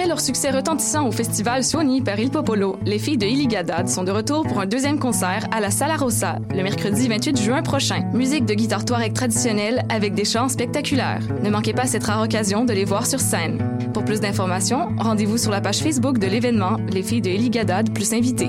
Après leur succès retentissant au festival Suoni par Il Popolo, les filles de Iligadad sont de retour pour un deuxième concert à la Sala Rossa le mercredi 28 juin prochain. Musique de guitare touareg traditionnelle avec des chants spectaculaires. Ne manquez pas cette rare occasion de les voir sur scène. Pour plus d'informations, rendez-vous sur la page Facebook de l'événement Les filles de Iligadad plus invités.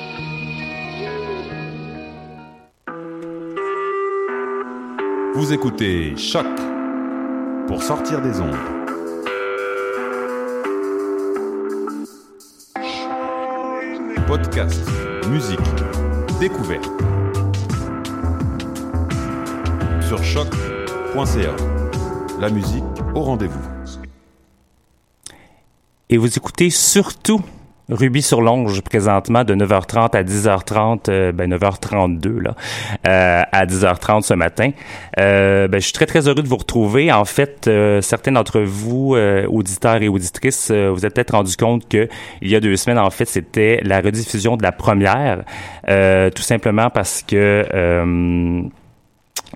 Vous écoutez Choc pour sortir des ondes. Podcast, musique, découverte. Sur choc.ca. La musique au rendez-vous. Et vous écoutez surtout Ruby sur Longe présentement de 9h30 à 10h30, euh, ben 9h32 là, euh, à 10h30 ce matin. Euh, ben, je suis très très heureux de vous retrouver. En fait, euh, certains d'entre vous, euh, auditeurs et auditrices, vous êtes peut-être rendu compte que il y a deux semaines, en fait, c'était la rediffusion de la première, tout simplement parce que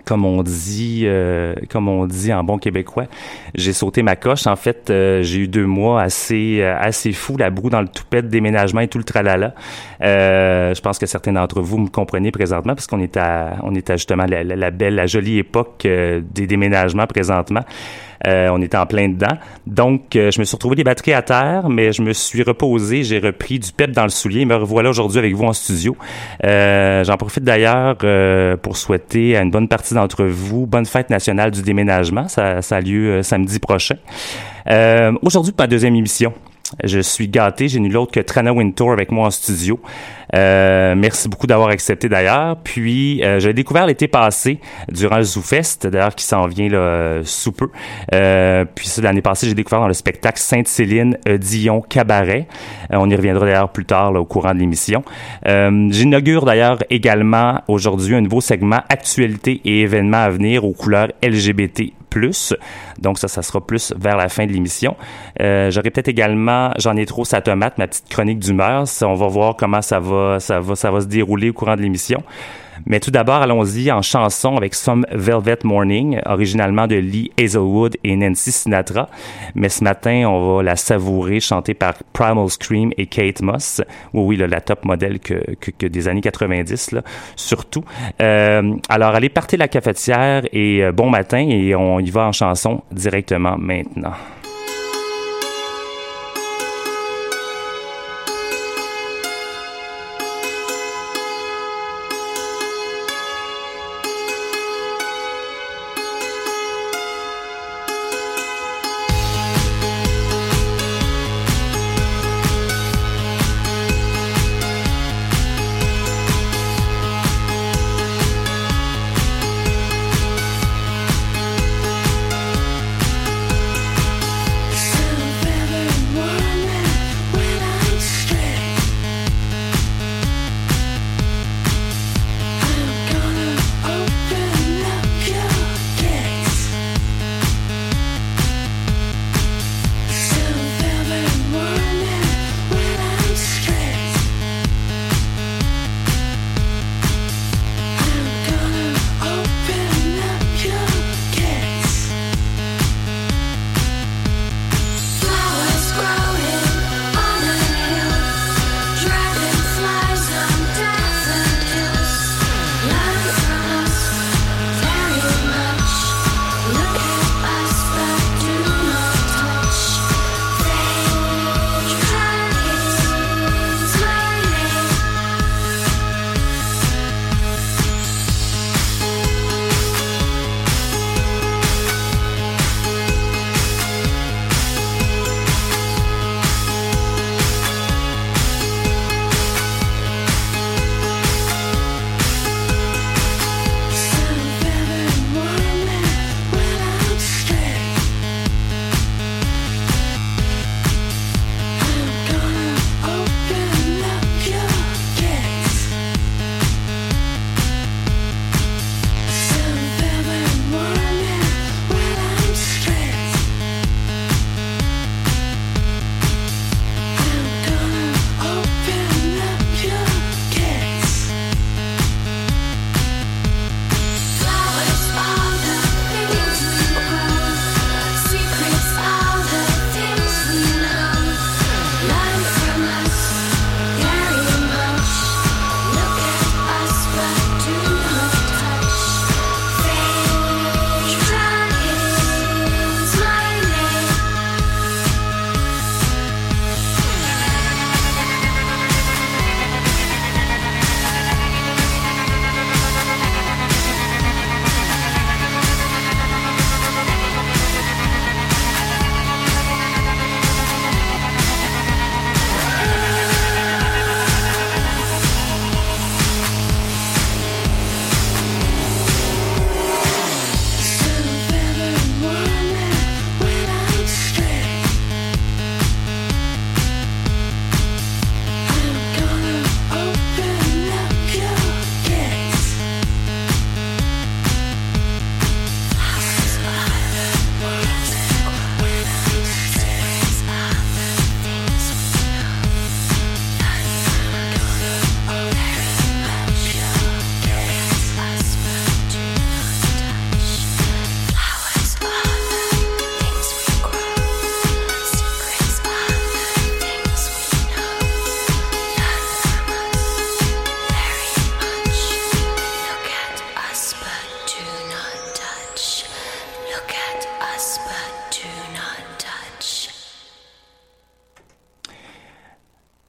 comme on dit, euh, comme on dit en bon québécois, j'ai sauté ma coche. En fait, euh, j'ai eu deux mois assez euh, assez fou, la broue dans le toupet de déménagement et tout le tralala. je pense que certains d'entre vous me comprenez présentement parce qu'on est à on est à justement la, la, belle, la jolie époque des déménagements présentement. Euh, on était en plein dedans. Donc, euh, je me suis retrouvé des batteries à terre, mais je me suis reposé, j'ai repris du pep dans le soulier. Me revoilà aujourd'hui avec vous en studio. Euh, j'en profite d'ailleurs pour souhaiter à une bonne partie d'entre vous bonne fête nationale du déménagement. Ça, ça a lieu samedi prochain. aujourd'hui, pour ma deuxième émission. Je suis gâté, j'ai nul autre que Trana Wintour avec moi en studio. Euh, merci beaucoup d'avoir accepté d'ailleurs. Puis euh, j'ai découvert l'été passé durant le ZooFest, d'ailleurs qui s'en vient là, sous peu. Euh, puis l'année passée, j'ai découvert dans le spectacle Sainte-Céline Dion Cabaret. Euh, on y reviendra d'ailleurs plus tard là, au courant de l'émission. Euh, j'inaugure d'ailleurs également aujourd'hui un nouveau segment actualité et événements à venir aux couleurs LGBT donc ça, ça sera plus vers la fin de l'émission. Euh, J'aurai peut-être également, j'en ai trop sa tomate, ma petite chronique d'humeur. On va voir comment ça va, ça va, ça va se dérouler au courant de l'émission. Mais tout d'abord, allons-y en chanson avec Some Velvet Morning, originalement de Lee Hazelwood et Nancy Sinatra. Mais ce matin, on va la savourer, chantée par Primal Scream et Kate Moss. Oui, oui, la top modèle que, que, des années 90, là, surtout. Euh, alors, allez, partez la cafetière et euh, bon matin et on y va en chanson directement maintenant.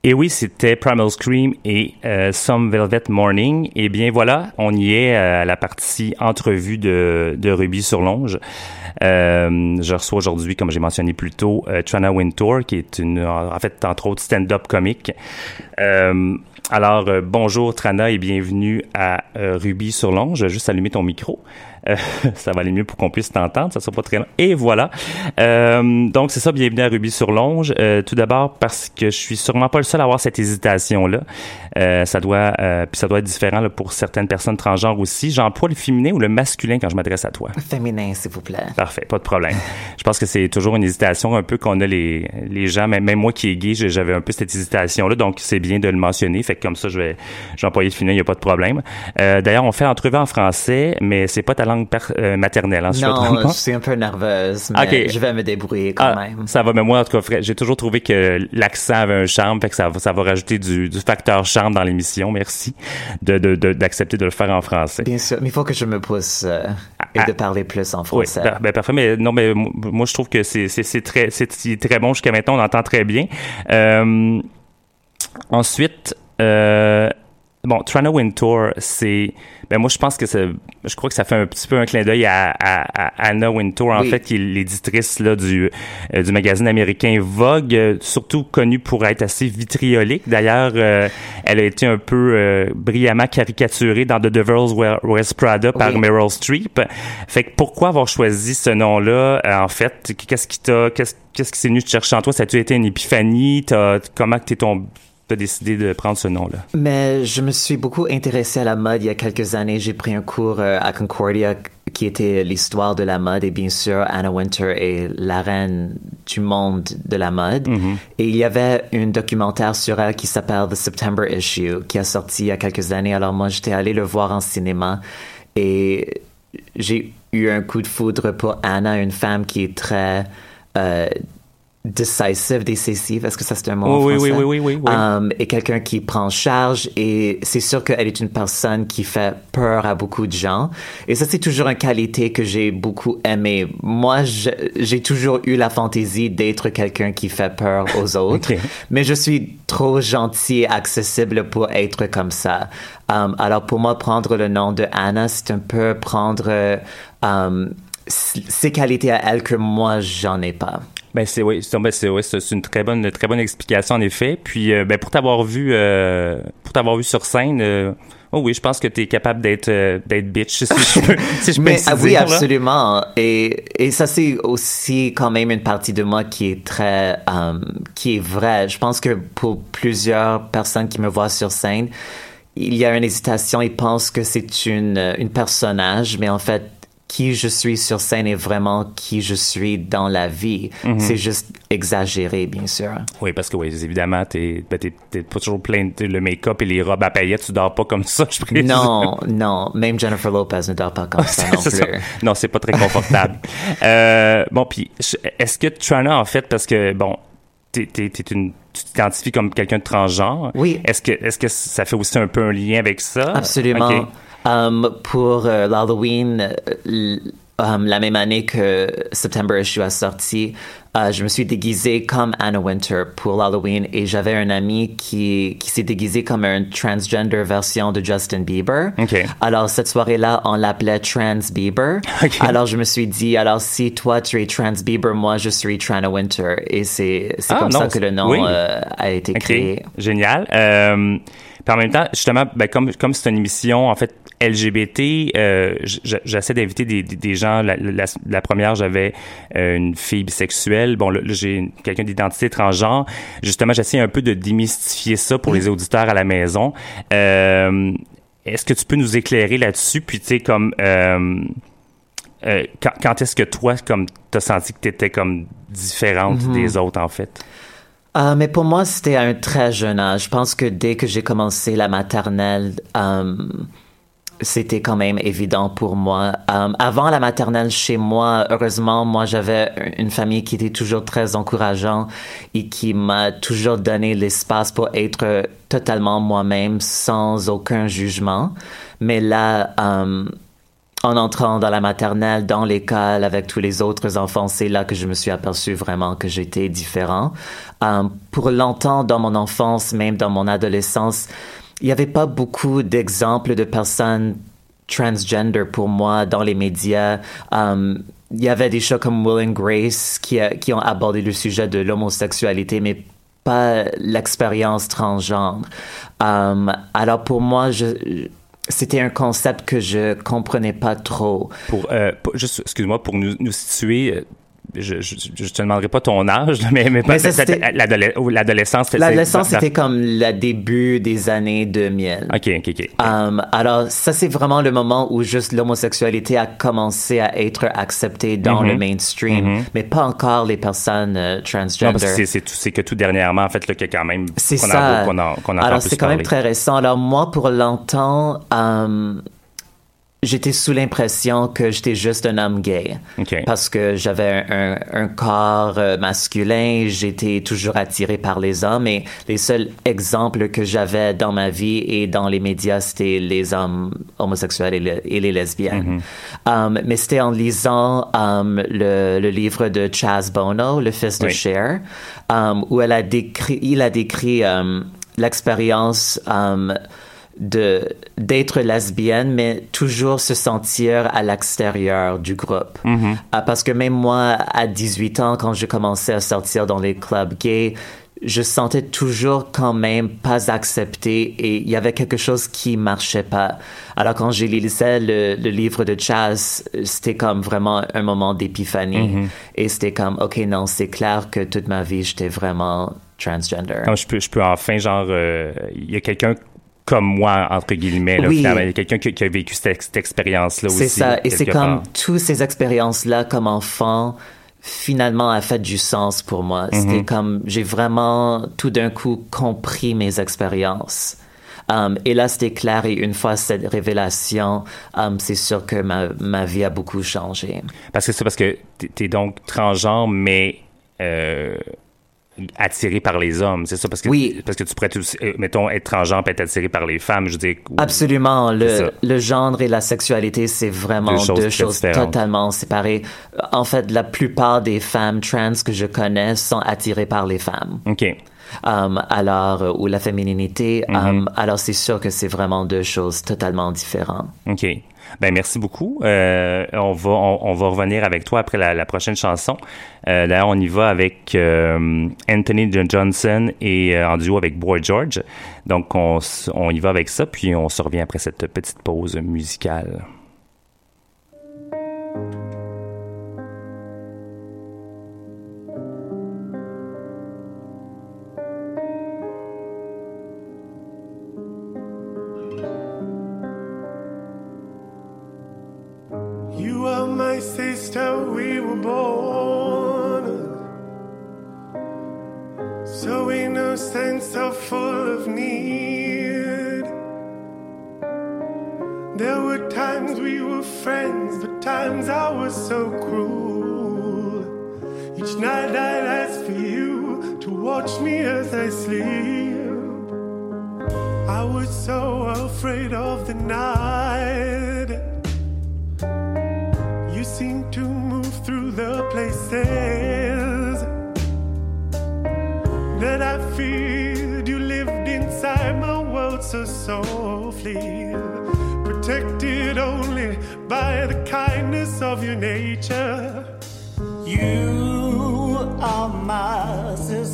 Et oui, c'était Primal Scream et euh, Some Velvet Morning. Et bien voilà, on y est à la partie entrevue de, de Ruby sur Longe. Euh, je reçois aujourd'hui, comme j'ai mentionné plus tôt, euh, Trana Wintour, qui est une, en fait, entre autres, stand-up comique. Euh, alors, euh, bonjour Trana et bienvenue à euh, Ruby sur Longe. Juste allumer ton micro. Euh, ça va aller mieux pour qu'on puisse t'entendre, ça sera pas très long. Et voilà. Euh, donc c'est ça, bienvenue à Ruby sur Longe. Euh, tout d'abord parce que je suis sûrement pas le seul à avoir cette hésitation là. ça doit, puis ça doit être différent là, pour certaines personnes transgenres aussi. J'emploie le féminin ou le masculin quand je m'adresse à toi? Féminin, s'il vous plaît. Parfait, pas de problème. je pense que c'est toujours une hésitation un peu qu'on a les les gens, même, même moi qui est gay, j'avais un peu cette hésitation là, donc c'est bien de le mentionner. Fait que comme ça, je vais, je vais employer le féminin, il y a pas de problème. D'ailleurs, on fait l'entrevue en français, mais c'est pas ta langue euh, maternelle. Hein, non, je, suis un peu nerveuse, mais je vais me débrouiller quand ah, même. Ça va, mais moi, en tout cas, j'ai toujours trouvé que l'accent avait un charme, fait que ça, ça va rajouter du, du facteur charme dans l'émission. Merci d'accepter de, d'accepter de, le faire en français. Bien sûr, mais il faut que je me pousse euh, et de ah. parler plus en français. Oui, ben, parfait, mais non, mais moi, je trouve que c'est très, c'est très bon jusqu'à maintenant, on entend très bien. Euh, ensuite, euh, bon, Trana Wintour, c'est ben moi je pense que ça, je crois que ça fait un petit peu un clin d'œil à, à, à, Anna Wintour en fait qui est l'éditrice là du euh, du magazine américain Vogue, euh, surtout connue pour être assez vitriolique. D'ailleurs, euh, elle a été un peu brillamment caricaturée dans The Devil's Wears Prada par Meryl Streep. Fait que pourquoi avoir choisi ce nom-là? En fait Qu'est-ce qui t'a qu'est-ce qu'est-ce qui s'est venu te chercher en toi? Ça a-tu été une épiphanie? T'as, Comment t'es tombé? Tu as décidé de prendre ce nom-là? Mais je me suis beaucoup intéressé à la mode il y a quelques années. J'ai pris un cours euh, à Concordia qui était l'histoire de la mode et bien sûr Anna Winter est la reine du monde de la mode. Mm-hmm. Et il y avait un documentaire sur elle qui s'appelle The September Issue qui a sorti il y a quelques années. Alors moi j'étais allé le voir en cinéma et j'ai eu un coup de foudre pour Anna, une femme qui est très euh, decisive, décisive, est-ce que ça c'est un mot en oui, français? Oui, oui, oui, oui. Um, et quelqu'un qui prend charge et c'est sûr qu'elle est une personne qui fait peur à beaucoup de gens. Et ça c'est toujours une qualité que j'ai beaucoup aimé. Moi, j'ai toujours eu la fantaisie d'être quelqu'un qui fait peur aux autres, mais je suis trop gentil et accessible pour être comme ça. Um, alors pour moi, prendre le nom de Anna, c'est un peu prendre um, ces qualités à elle que moi j'en ai pas. Ben c'est oui, ben, c'est c'est une très bonne très bonne explication en effet. Puis euh, ben pour t'avoir vu euh, pour t'avoir vu sur scène euh, Oh oui, je pense que tu es capable d'être d'être bitch si je peux, si je Mais, ah oui, absolument. Et, et ça c'est aussi quand même une partie de moi qui est très qui est vraie. Je pense que pour plusieurs personnes qui me voient sur scène, il y a une hésitation, ils pensent que c'est une une personnage, mais en fait qui je suis sur scène est vraiment qui je suis dans la vie. Mhm. C'est juste exagéré, bien sûr. Oui, parce que oui, évidemment, t'es ben, pas toujours plein de le make-up et les robes à paillettes, tu dors pas comme ça, je présume. Non, non, même Jennifer Lopez ne dort pas comme ça non plus. Non, c'est pas très confortable. euh, bon, puis est-ce que Trana, en fait, parce que bon, t'es, une tu t'identifies comme quelqu'un de transgenre. Oui. Est-ce que, est-ce que ça fait aussi un peu un lien avec ça? Absolument. Um, pour euh, l'Halloween, euh, um, la même année que September Issue a sorti, uh, je me suis déguisé comme Anna Winter pour l'Halloween et j'avais un ami qui, qui s'est déguisé comme un transgender version de Justin Bieber. Okay. Alors cette soirée-là, on l'appelait Trans Bieber. Alors je me suis dit, alors si toi tu es Trans Bieber, moi je suis Trana Winter. Et c'est ah, comme ça que le nom euh, a été créé. Génial. Euh, en même temps, justement, ben, comme comme c'est une émission en fait LGBT, euh, j'essaie d'inviter des, des, gens. La, la, première, j'avais euh, une fille bisexuelle. Bon, là, j'ai quelqu'un d'identité transgenre. Justement, j'essaie un peu de démystifier ça pour les auditeurs à la maison. Euh, Est-ce que tu peux nous éclairer là-dessus? Puis, tu sais, comme... Euh, euh quand, quand est-ce que toi, comme, t'as senti que t'étais comme différente mm-hmm. des autres, en fait? Euh, mais pour moi, c'était à un très jeune âge. Je pense que dès que j'ai commencé la maternelle, euh, c'était quand même évident pour moi. Euh, avant la maternelle chez moi, heureusement, moi j'avais une famille qui était toujours très encourageante et qui m'a toujours donné l'espace pour être totalement moi-même sans aucun jugement. Mais là, en entrant dans la maternelle, dans l'école avec tous les autres enfants, c'est là que je me suis aperçu vraiment que j'étais différent. Euh, pour longtemps, dans mon enfance, même dans mon adolescence, il n'y avait pas beaucoup d'exemples de personnes transgender pour moi dans les médias. Um, il y avait des shows comme Will and Grace qui, qui ont abordé le sujet de l'homosexualité, mais pas l'expérience transgenre. Alors pour moi, je, c'était un concept que je comprenais pas trop. Pour, euh, juste, excuse-moi, pour nous, nous situer, je, je, je, te demanderai pas ton âge, mais, mais, mais l'adolescence. L'adolescence, c'était comme le début des années 2000. OK, OK, OK. Um, alors, ça, c'est vraiment le moment où juste l'homosexualité a commencé à être acceptée dans le mm-hmm. mainstream, mm-hmm. mais pas encore les personnes euh, transgender. Non, parce que c'est que tout dernièrement, en fait, là, que quand même, c'est ça. qu'on a, qu'on Alors, c'est quand même très récent. Alors, moi, pour longtemps, um, j'étais sous l'impression que j'étais juste un homme gay. Parce que j'avais un, un, corps euh, masculin, j'étais toujours attiré par les hommes et les seuls exemples que j'avais dans ma vie et dans les médias, c'était les hommes homosexuels et, les lesbiennes. Mm-hmm. Um, mais c'était en lisant um, le, le, livre de Chaz Bono, le fils de Cher, um, où elle a décrit, il a décrit l'expérience de d'être lesbienne, mais toujours se sentir à l'extérieur du groupe. Mm-hmm. Ah, parce que même moi, à 18 ans, quand je commençais à sortir dans les clubs gays, je sentais toujours quand même pas accepté et il y avait quelque chose qui marchait pas. Alors quand j'ai lisais le, le, livre de Chaz, c'était comme vraiment un moment d'épiphanie mm-hmm. et c'était comme ok non c'est clair que toute ma vie j'étais vraiment transgender. Quand je peux je peux enfin genre euh, il y a quelqu'un comme moi, entre guillemets. Là, oui. Il y a quelqu'un qui, a vécu cette, expérience-là aussi. C'est ça. Et c'est comme toutes ces expériences-là comme enfant, finalement, a fait du sens pour moi. Mm-hmm. C'était comme, j'ai vraiment tout d'un coup compris mes expériences. Um, et là, c'était clair. Et une fois cette révélation, um, c'est sûr que ma, ma vie a beaucoup changé. Parce que c'est parce que tu es donc transgenre, mais euh, attiré par les hommes, c'est ça parce que oui. parce que tu pourrais euh, mettons être transgenre peut être attiré par les femmes, je veux dire Absolument, le, le genre et la sexualité c'est vraiment deux choses, totalement séparées. En fait, la plupart des femmes trans que je connais sont attirées par les femmes. OK. Um, alors euh, ou la fémininité, mm-hmm. um, alors c'est sûr que c'est vraiment deux choses totalement différentes. OK. Ben merci beaucoup. Euh, on va on, va revenir avec toi après la, la prochaine chanson. Euh, D'ailleurs, on y va avec euh, Anthony Johnson et euh, en duo avec Boy George. Donc on, on y va avec ça, puis on se revient après cette petite pause musicale. born. So we no sense so full of need. There were times we were friends, but times I was so cruel. Each night I'd ask for you to watch me as I sleep. I was so afraid of the night. You seemed to through the places that I feared you lived inside my world so softly, protected only by the kindness of your nature. You are my sister.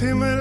him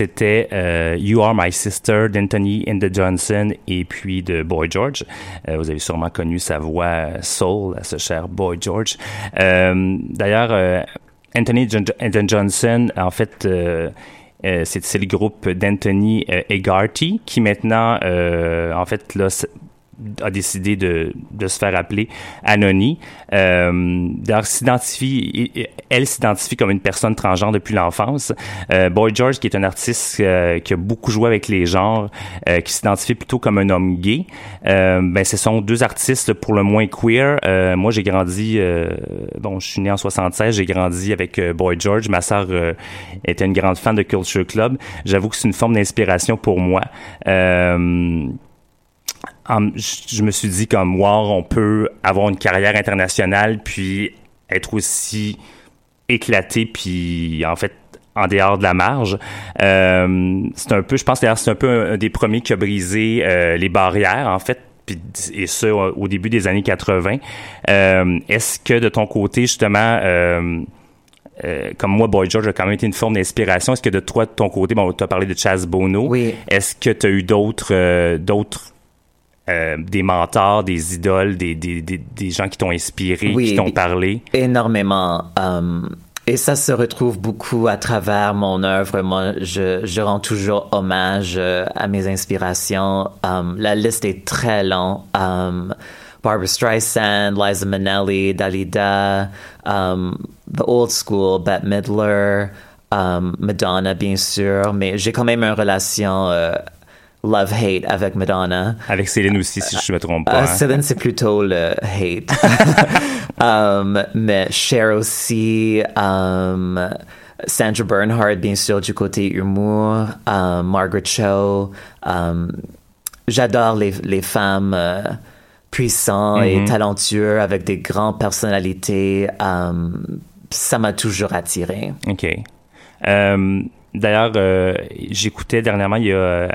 c'était euh, You Are My Sister d'Anthony and the Johnson et puis de Boy George. Euh, vous avez sûrement connu sa voix soul à ce cher Boy George. Euh, D'ailleurs, euh, Anthony and Johnson, en fait, euh, euh, c'est le groupe d'Anthony euh, Egarty qui maintenant, euh, en fait, là, a décidé de, de se faire appeler Anony. Euh, s'identifie, elle s'identifie comme une personne transgenre depuis l'enfance. Euh, Boy George, qui est un artiste euh, qui a beaucoup joué avec les genres, euh, qui s'identifie plutôt comme un homme gay. Euh, ben, ce sont deux artistes pour le moins queer. Moi, j'ai grandi, bon, je suis né en 76, j'ai grandi avec Boy George. Ma sœur était une grande fan de Culture Club. J'avoue que c'est une forme d'inspiration pour moi. En- je me suis dit comme wow, on peut avoir une carrière internationale puis être aussi éclaté puis en fait en dehors de la marge. Euh, c'est un peu, je pense d'ailleurs c'est un peu un, des premiers qui a brisé euh, les barrières en fait. puis- Et ce, au début des années 80. Euh, Est-ce que de ton côté, justement, euh, comme moi, Boy George a quand même été une forme d'inspiration. Est-ce que de toi, de ton côté, bon, tu as parlé de Chaz Bono. Oui. Est-ce que tu as eu d'autres, euh, d'autres, euh, des mentors, des idoles, des, des, des, des gens qui t'ont inspiré, Oui, qui t'ont parlé? Énormément. euh, et ça se retrouve beaucoup à travers mon œuvre. Moi, je, je rends toujours hommage euh, à mes inspirations. Um, la liste est très longue. Um, Barbara Streisand, Liza Minnelli, Dalida, um, The Old School, Bette Midler, um, Madonna, bien sûr. Mais j'ai quand même une relation euh, love-hate avec Madonna. Avec Céline aussi, si je me trompe pas. Euh, hein? Céline, c'est plutôt le hate. um, mais Cher aussi, um, Sandra Bernhard, bien sûr, du côté humour, um, Margaret Cho. Um, J'adore les, les femmes euh, puissantes et Mhm. talentueuses avec des grandes personnalités. Um, ça m'a toujours attiré. OK. D'ailleurs, euh, j'écoutais dernièrement, il y a euh,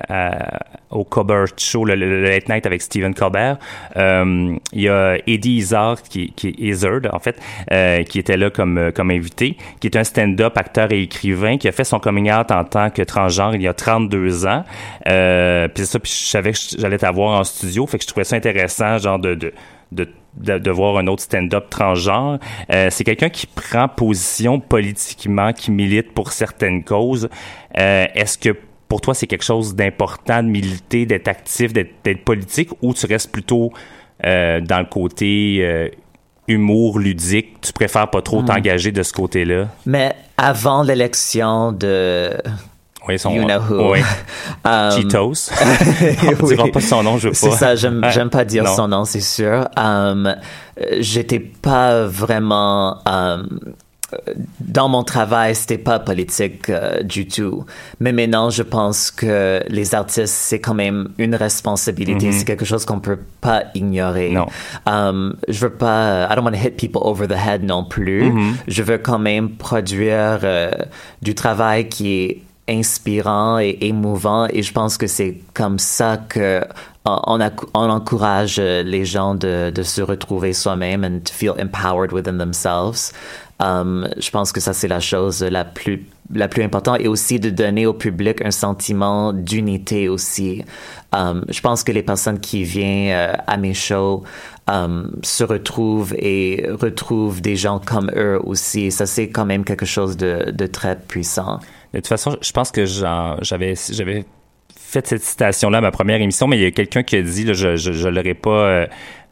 au Colbert Show, le, le- le Late Night avec Stephen Colbert, euh, il y a Eddie Izzard, qui, qui est Izzard, en fait, euh, qui était là comme, euh, comme invité, qui est un stand-up acteur et écrivain, qui a fait son coming out en tant que transgenre il y a 32 ans. Euh, puis ça, puis je savais que j'allais t'avoir en studio, fait que je trouvais ça intéressant, genre de, de de, de, de voir un autre stand-up transgenre. Euh, c'est quelqu'un qui prend position politiquement, qui milite pour certaines causes. Euh, Est-ce que pour toi, c'est quelque chose d'important de militer, d'être actif, d'être politique, ou tu restes plutôt euh, dans le côté humour ludique? Tu préfères pas trop Hmm. t'engager de ce côté-là? Mais avant l'élection de Oui, son, You Know Who. Oui. Um, Cheetos. On oui. dira pas son nom, je veux pas. C'est ça, j'aime, Ouais. pas dire Non. son nom, c'est sûr. Um, j'étais pas vraiment um, dans mon travail, c'était pas politique euh, du tout. Mais maintenant, je pense que les artistes, c'est quand même une responsabilité. Mhm. C'est quelque chose qu'on peut pas ignorer. Non. Um, je veux pas, I don't want to hit people over the head non plus. Mhm. Je veux quand même produire euh, du travail qui est inspirant et émouvant et je pense que c'est comme ça que on, on encourage euh, les gens de, se retrouver soi-même and to feel empowered within themselves. Um, je pense que ça c'est la chose la plus importante et aussi de donner au public un sentiment d'unité aussi. Um, je pense que les personnes qui viennent euh, à mes shows um, se retrouvent et retrouvent des gens comme eux aussi. Ça c'est quand même quelque chose de très puissant. De toute façon, je pense que j'avais j'avais fait cette citation-là à ma première émission, mais il y a quelqu'un qui a dit, là, je je, je l'aurais pas euh,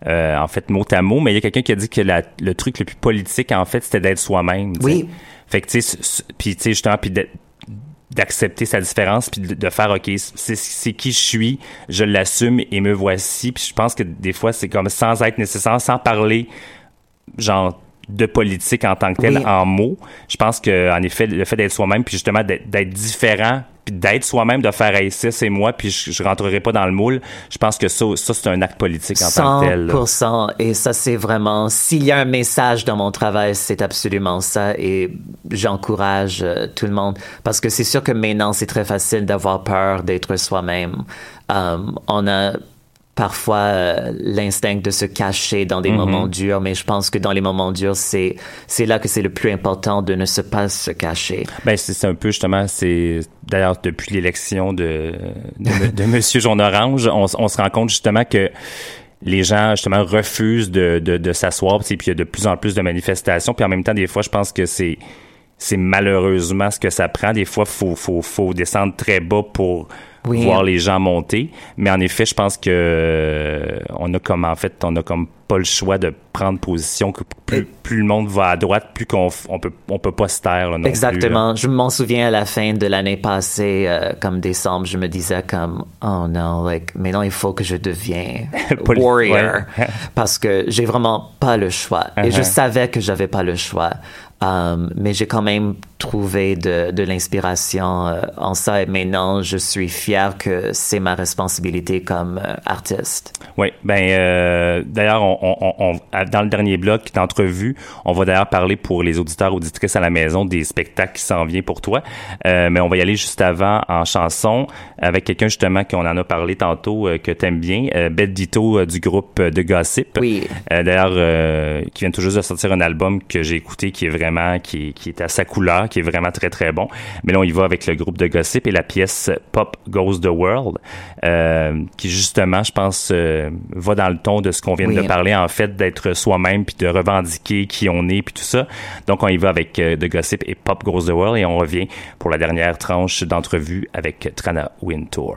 euh, en fait mot à mot, mais il y a quelqu'un qui a dit que la- le truc le plus politique, en fait, c'était d'être soi-même. Oui. Fait que, tu sais, puis tu sais, justement, puis d'accepter sa différence puis de, de faire ok c'est c'est qui je suis je l'assume et me voici puis je pense que des fois c'est comme sans être nécessaire sans parler genre de politique en tant que tel Oui. en mots je pense que en effet le fait d'être soi-même puis justement d'être différent puis d'être soi-même de faire hey, ça c'est moi puis je, je rentrerai pas dans le moule je pense que ça ça c'est un acte politique en tant que tel là. 100%. Et ça, c'est vraiment, s'il y a un message dans mon travail, c'est absolument ça. Et j'encourage euh, tout le monde. Parce que c'est sûr que maintenant, c'est très facile d'avoir peur d'être soi-même. Um, on a parfois euh, l'instinct de se cacher dans des Mhm. moments durs, mais je pense que dans les moments durs, c'est, c'est là que c'est le plus important de ne se pas se cacher. Ben c'est un peu justement c'est d'ailleurs depuis l'élection de de, de Monsieur Jaune Orange, on, on se rend compte justement que les gens justement refusent de de, de s'asseoir, puis il y a de plus en plus de manifestations, puis en même temps des fois je pense que c'est c'est malheureusement ce que ça prend. Des fois, faut faut faut descendre très bas pour Oui. voir les gens monter. Mais en effet, je pense que euh, on a comme en fait, on a comme pas le choix de prendre position. Que plus, plus le monde va à droite, plus qu'on on peut on peut pas se taire là, non plus, là. Exactement. je m'en souviens à la fin de l'année passée, euh, comme décembre, je me disais comme, oh non, like, maintenant il faut que je devienne warrior. parce que j'ai vraiment pas le choix. Et je Uh-huh. savais que j'avais pas le choix. Um, mais j'ai quand même trouvé de, de l'inspiration euh, en ça et maintenant je suis fier que c'est ma responsabilité comme euh, artiste. Oui, ben euh, d'ailleurs, on, on, on- à- dans le dernier bloc d'entrevue, on va d'ailleurs parler pour les auditeurs auditrices à la maison des spectacles qui s'en viennent pour toi. Euh, mais on va y aller juste avant en chanson avec quelqu'un justement qu'on en a parlé tantôt euh, que t'aimes bien, Bette Dito du groupe de Gossip. Oui. D'ailleurs, qui vient tout juste de sortir un album que j'ai écouté qui est vraiment qui, qui est à sa couleur, qui est vraiment très très bon. Mais là, on y va avec le groupe de Gossip et la pièce Pop Goes the World, euh, qui justement, je pense, euh, va dans le ton de ce qu'on vient Oui. de parler en fait, d'être soi-même puis de revendiquer qui on est puis tout ça. Donc, on y va avec euh, The Gossip et Pop Goes the World et on revient pour la dernière tranche d'entrevue avec Trana Wintour.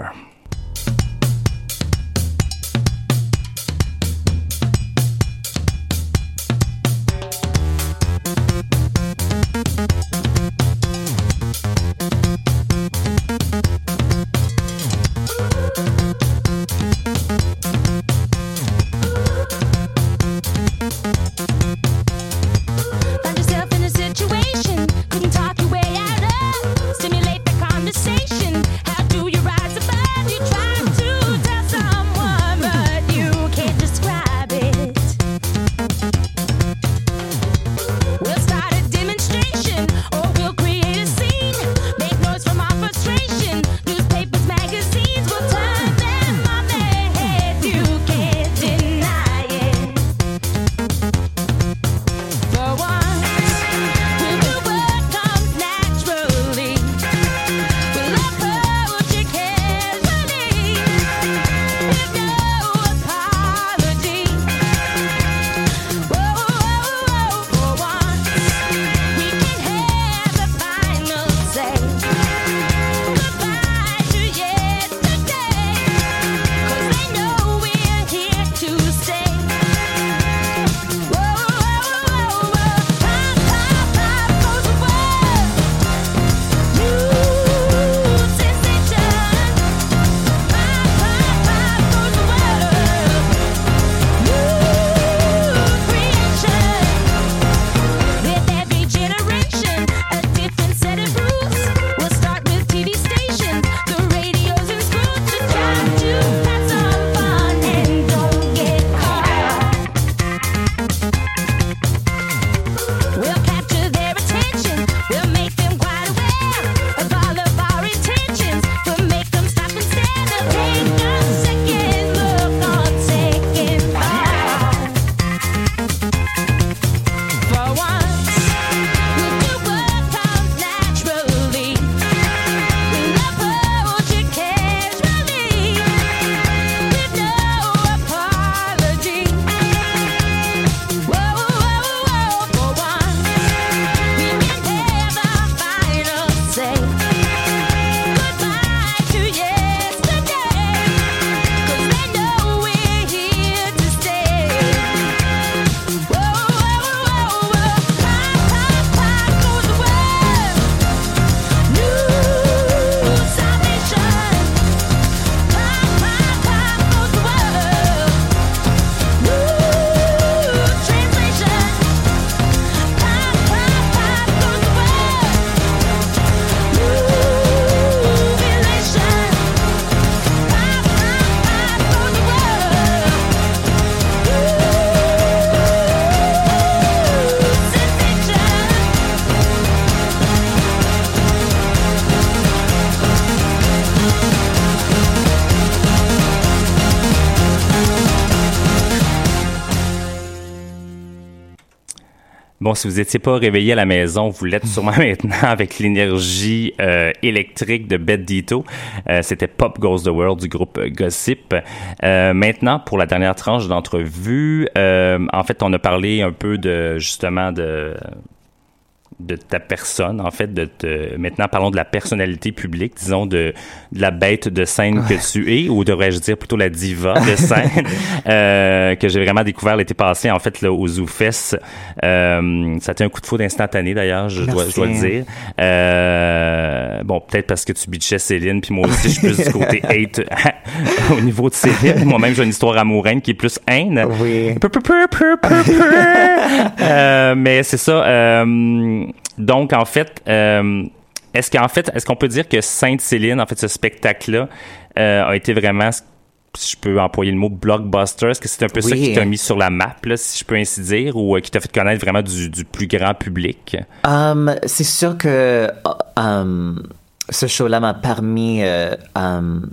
Si vous n'étiez pas réveillé à la maison, vous l'êtes sûrement maintenant avec l'énergie euh, électrique de Beth Dito. Euh, C'était Pop Goes the World du groupe Gossip. Euh, maintenant, pour la dernière tranche d'entrevue, euh, en fait, on a parlé un peu de justement de de ta personne, en fait, de te... maintenant parlons de la personnalité publique, disons de, de la bête de scène que tu es, ou devrais-je dire plutôt la diva de scène, euh, que j'ai vraiment découvert l'été passé, en fait, là, au ZooFest. Euh, ça a été un coup de foudre instantané, d'ailleurs, je dois, je dois le dire. Euh, bon, peut-être parce que tu bitchais Céline, puis moi aussi, je suis plus du côté hate au niveau de Céline. Moi-même, j'ai une histoire amoureuse qui est plus haine. Oui. Euh, mais c'est ça. Donc, en fait, euh, est-ce qu'en fait, est-ce qu'on peut dire que Sainte-Céline, en fait, ce spectacle-là, euh, a été vraiment, si je peux employer le mot blockbuster, est-ce que c'est un peu ça qui t'a mis sur la map, là, si je peux ainsi dire, ou euh, qui t'a fait connaître vraiment du, du plus grand public? Um, c'est sûr que um, ce show-là m'a permis euh, um,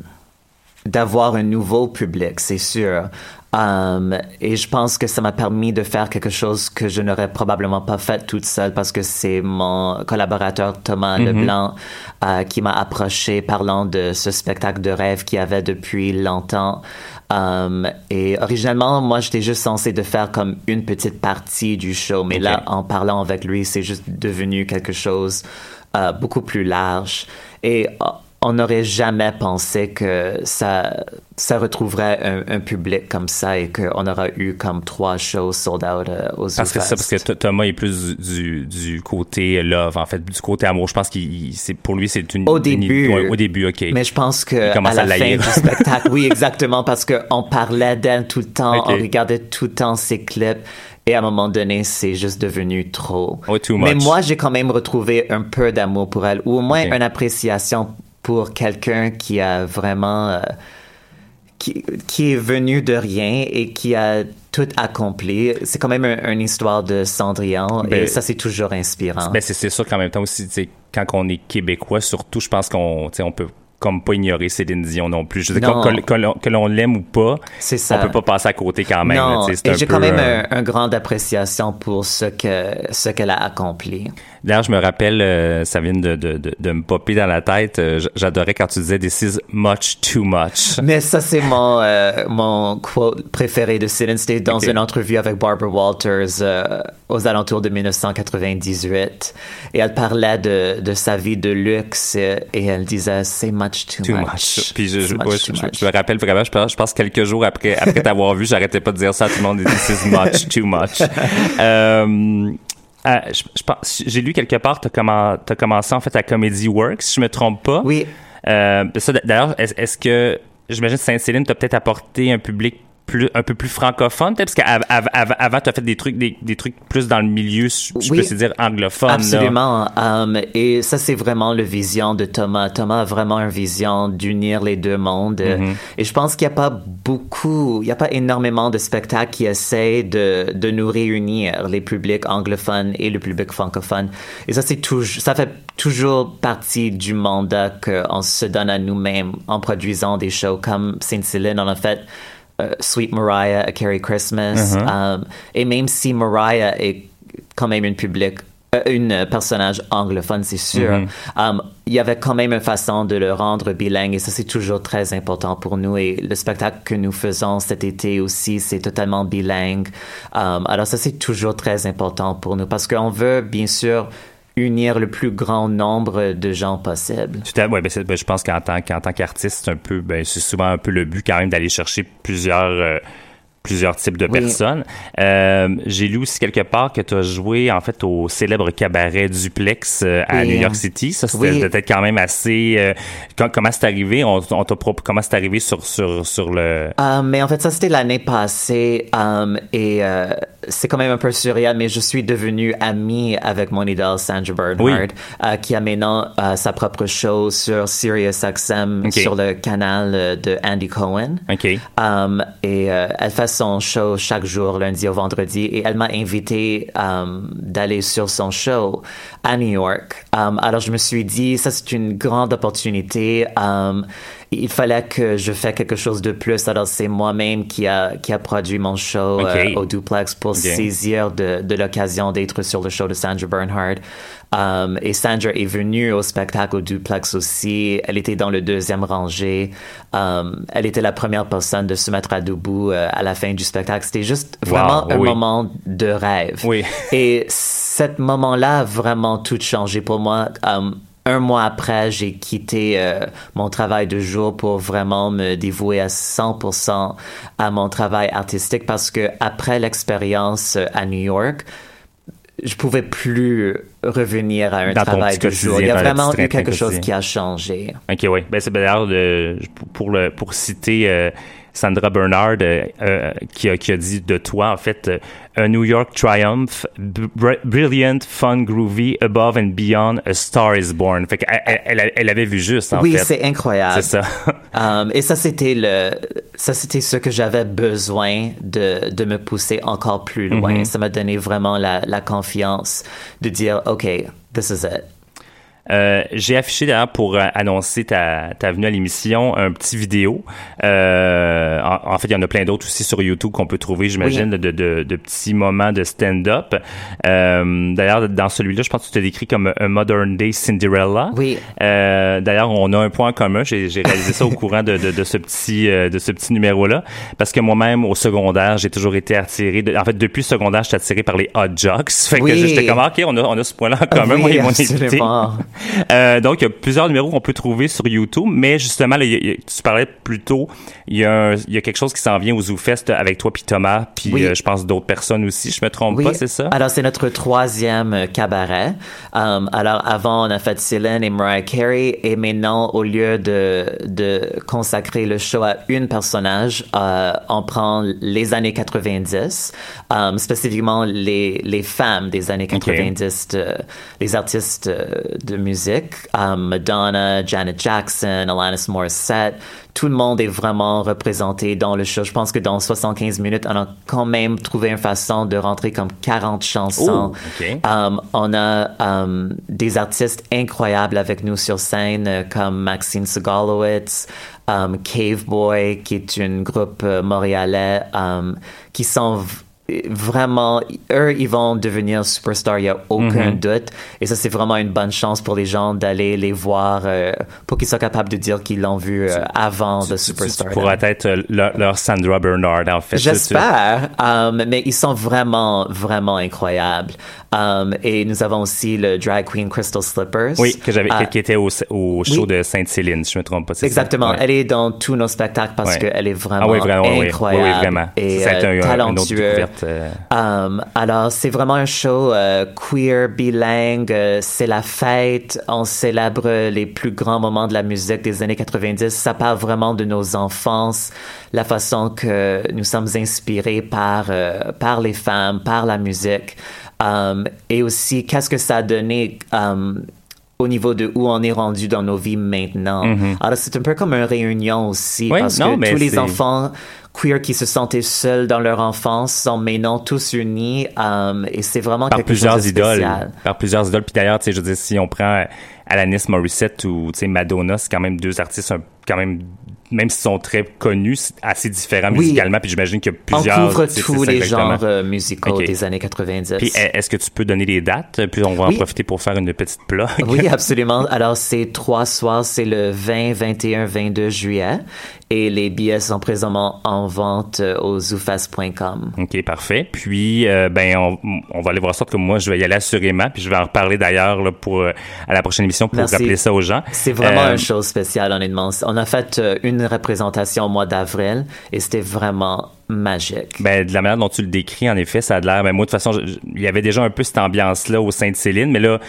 d'avoir un nouveau public, c'est sûr. Um, et je pense que ça m'a permis de faire quelque chose que je n'aurais probablement pas fait toute seule parce que c'est mon collaborateur Thomas Leblanc euh, qui m'a approché parlant de ce spectacle de rêve qu'il avait depuis longtemps. Um, et originalement, moi, j'étais juste censé de faire comme une petite partie du show, mais là, en parlant avec lui, c'est juste devenu quelque chose euh, beaucoup plus large. Et euh, on n'aurait jamais pensé que ça, ça retrouverait un, un public comme ça et qu'on aura eu comme trois shows sold out euh, aux Parce que ça, parce que Thomas est plus du, du côté love, en fait, du côté amour. Je pense qu'il, c'est, pour lui, c'est une. Au une- début. ouais, au début, ok. Mais je pense que à la fin du spectacle, oui, exactement, parce qu'on parlait d'elle tout le temps, on regardait tout le temps ses clips, et à un moment donné, c'est juste devenu trop. Ouais, too Mais much. moi, j'ai quand même retrouvé un peu d'amour pour elle, ou au moins une appréciation pour quelqu'un qui a vraiment... euh, qui, qui est venu de rien et qui a tout accompli. C'est quand même un- une histoire de Cendrillon, Ben, et ça, c'est toujours inspirant. Ben, c'est, sûr qu'en même temps aussi, quand on est québécois, surtout, je pense qu'on, on peut comme pas ignorer Céline Dion non plus. Je veux dire, Non. que, que- que l'on- l'aime ou pas, ça. on peut pas passer à côté quand même. non, là, et j'ai quand même euh, un, un grande appréciation pour ce que ce qu'elle a accompli. D'ailleurs, je me rappelle, euh, ça vient de, de, de, de me popper dans la tête. euh, j'adorais quand tu disais This is much too much. Mais ça, c'est mon, euh, mon quote préféré de Céline. C'était dans une entrevue avec Barbara Walters aux alentours de 1998. Et elle parlait de, de sa vie de luxe et elle disait c'est much too, Too much. much. Puis je, je, Too much, ouais, too je- je- much. je me rappelle vraiment, je pense, je pense quelques jours après, après t'avoir vu, j'arrêtais pas de dire ça à tout le monde. This is much, too much. Euh, je, j'ai lu quelque part, t'as commen- t'as commencé en fait à Comedy Works, si je me trompe pas. Oui. Euh, ça, d'ailleurs, est-ce, est-ce que, j'imagine Sainte-Céline t'a peut-être apporté un public plus, un peu plus francophone, peut-être, parce qu'avant, tu as fait des trucs, des, des trucs plus dans le milieu, je Oui. peux se dire anglophone. Absolument. Um, et ça, c'est vraiment le vision de Thomas. Thomas a vraiment une vision d'unir les deux mondes. Mm-hmm. Et je pense qu'il n'y a pas beaucoup, il n'y a pas énormément de spectacles qui essaient de, de nous réunir, les publics anglophones et le public francophone. Et ça, c'est toujours, ça fait toujours partie du mandat qu'on se donne à nous-mêmes en produisant des shows comme Sainte-Céline. On a fait euh, Sweet Mariah, A Carrie Christmas. Um, et même si Mariah est quand même une public, euh, une personnage anglophone, c'est sûr. Um, il y avait quand même une façon de le rendre bilingue et ça c'est toujours très important pour nous et le spectacle que nous faisons cet été aussi c'est totalement bilingue. Um, alors ça c'est toujours très important pour nous parce qu'on veut bien sûr unir le plus grand nombre de gens possible. Tout à, ouais, ben, ben, je pense qu'en tant, qu'en tant qu'artiste, c'est un peu, ben, c'est souvent un peu le but quand même d'aller chercher plusieurs, euh, plusieurs types de Oui. personnes. Euh, j'ai lu aussi quelque part que tu as joué en fait au célèbre cabaret Duplex euh, à Oui. New York City. Ça, c'était Oui. peut-être quand même assez. euh, com- comment c'est arrivé? On, on t'a comment c'est arrivé sur sur sur le. Euh, mais en fait, ça, c'était l'année passée. um, et c'est quand même un peu surréal, mais je suis devenu ami avec mon idole Sandra Bernhard, qui a maintenant sa propre show sur Sirius XM, Ok. sur le canal de Andy Cohen. Ok. Um, et elle fait son show chaque jour, lundi au vendredi, et elle m'a invité um, d'aller sur son show à New York. Um, alors je me suis dit, ça c'est une grande opportunité. Um, il fallait que je fasse quelque chose de plus. Alors, c'est moi-même qui a, qui a produit mon show euh, au duplex pour saisir de, de l'occasion d'être sur le show de Sandra Bernhard. Um, et Sandra est venue au spectacle au duplex aussi. Elle était dans le deuxième rangée. Um, elle était la première personne de se mettre à debout euh, à la fin du spectacle. C'était juste Wow, vraiment un moment de rêve. Oui. Et cet moment-là a vraiment tout changé pour moi. Um, un mois après, j'ai quitté euh, mon travail de jour pour vraiment me dévouer à 100% à mon travail artistique parce que après l'expérience euh, à New York, je pouvais plus revenir à un Dans travail de jour. Il y a vraiment eu quelque chose quotidien. qui a changé. OK, oui. Ben, c'est ben, d'ailleurs pour, le, pour citer euh, Sandra Bernard euh, euh, qui, a, qui a dit de toi, en fait, euh, un New York triumph, br- brilliant, fun, groovy, above and beyond, a star is born. Fait elle, elle- elle avait vu juste, en oui, fait. c'est incroyable. C'est ça. Um, et ça, c'était le, ça, c'était ce que j'avais besoin de, de me pousser encore plus loin. Mhm. Ça m'a donné vraiment la, la confiance de dire, OK, this is it. Euh, J'ai affiché d'ailleurs pour euh, annoncer ta, ta venue à l'émission un petit vidéo. Euh, en, en fait, il y en a plein d'autres aussi sur YouTube qu'on peut trouver, j'imagine, de, de, de petits moments de stand-up. Euh, d'ailleurs, dans celui-là, je pense que tu te décris comme un modern day Cinderella. Oui. Euh, d'ailleurs, on a un point en commun. J'ai j'ai réalisé ça au courant de, de, de ce petit euh, de ce petit numéro-là, parce que moi-même au secondaire, j'ai toujours été attiré. En fait, depuis le secondaire, j'étais attiré par les hot jocks. Fait Oui. que j'étais comme ah, ok, on a on a ce point-là en commun. Oui, moi et mon. Euh, donc, il y a plusieurs numéros qu'on peut trouver sur YouTube, mais justement, là, il y a- il y a- tu parlais plus tôt, il y, a un- il y a quelque chose qui s'en vient au ZooFest avec toi puis Thomas, puis Oui. euh, je pense d'autres personnes aussi, je me trompe pas, c'est ça? Alors, c'est notre troisième euh, cabaret. Um, alors, avant, on a fait Céline et Mariah Carey. Et maintenant, au lieu de, de consacrer le show à une personnage, euh, on prend les années 90, um, spécifiquement les, les femmes des années 90, de- les artistes de musique. Um, Madonna, Janet Jackson, Alanis Morissette. Tout le monde est vraiment représenté dans le show. Je pense que dans 75 minutes, on a quand même trouvé une façon de rentrer comme 40 chansons. Oh. Um, on a um, des artistes incroyables avec nous sur scène, euh, comme Maxine Segalowitz, um, Cave Boy, qui est un groupe euh, montréalais, qui sont vraiment, eux, ils vont devenir superstars, il n'y a aucun Mhm. doute. Et ça, c'est vraiment une bonne chance pour les gens d'aller les voir euh, pour qu'ils soient capables de dire qu'ils l'ont vu euh, avant The Tu Superstar. pourras être euh, leur, leur Sandra Bernard, en fait. J'espère, um, mais ils sont vraiment, vraiment incroyables. Um, et nous avons aussi le drag queen Crystal Slippers. Oui, que j'avais, Ah, qui était au, au show oui. de Sainte-Céline, si je me trompe pas. Exactement. Ouais. Elle est dans tous nos spectacles parce Ouais. qu'elle est vraiment, Ah oui, vraiment, incroyable Oui, vraiment. et Ça a été un- un autre euh. Um, alors, c'est vraiment un show euh, queer, bilingue. euh, c'est la fête. On célèbre les plus grands moments de la musique des années 90. Ça parle vraiment de nos enfances, la façon que nous sommes inspirés par, euh, par les femmes, par la musique. Um, et aussi, qu'est-ce que ça a donné um, au niveau de où on est rendu dans nos vies maintenant? Mhm. Alors, c'est un peu comme une réunion aussi, Oui, parce non, que mais tous les enfants queer qui se sentaient seuls dans leur enfance sont maintenant tous unis um, et c'est vraiment par quelque plusieurs chose de idoles. spécial. Par plusieurs idoles. Puis d'ailleurs, tu sais, je veux dire, si on prend Alanis Morissette ou tu sais Madonna, c'est quand même deux artistes un- quand même même s'ils sont très connus, assez différents Oui. musicalement. Puis j'imagine qu'il y a On plusieurs. couvre c'est- tous les exactement. genres euh, musicaux des années 90. Puis est- est-ce que tu peux donner les dates? Puis on va Oui. en profiter pour faire une petite plug. Oui, absolument. Alors, c'est trois soirs, c'est le 20, 21, 22 juillet. Et les billets sont présentement en vente euh, au zoufest.com. OK, parfait. Puis, euh, ben, on, on va aller voir ça que moi, je vais y aller assurément. Puis, je vais en reparler d'ailleurs pour euh, à la prochaine émission pour Merci. rappeler ça aux gens. C'est vraiment Euh, une chose spéciale, honnêtement. On a fait euh, une représentation au mois d'avril et c'était vraiment magique. Ben, de la manière dont tu le décris, en effet, ça a l'air. Ben, moi, de toute façon, il y avait déjà un peu cette ambiance-là au Sainte-Céline, mais là,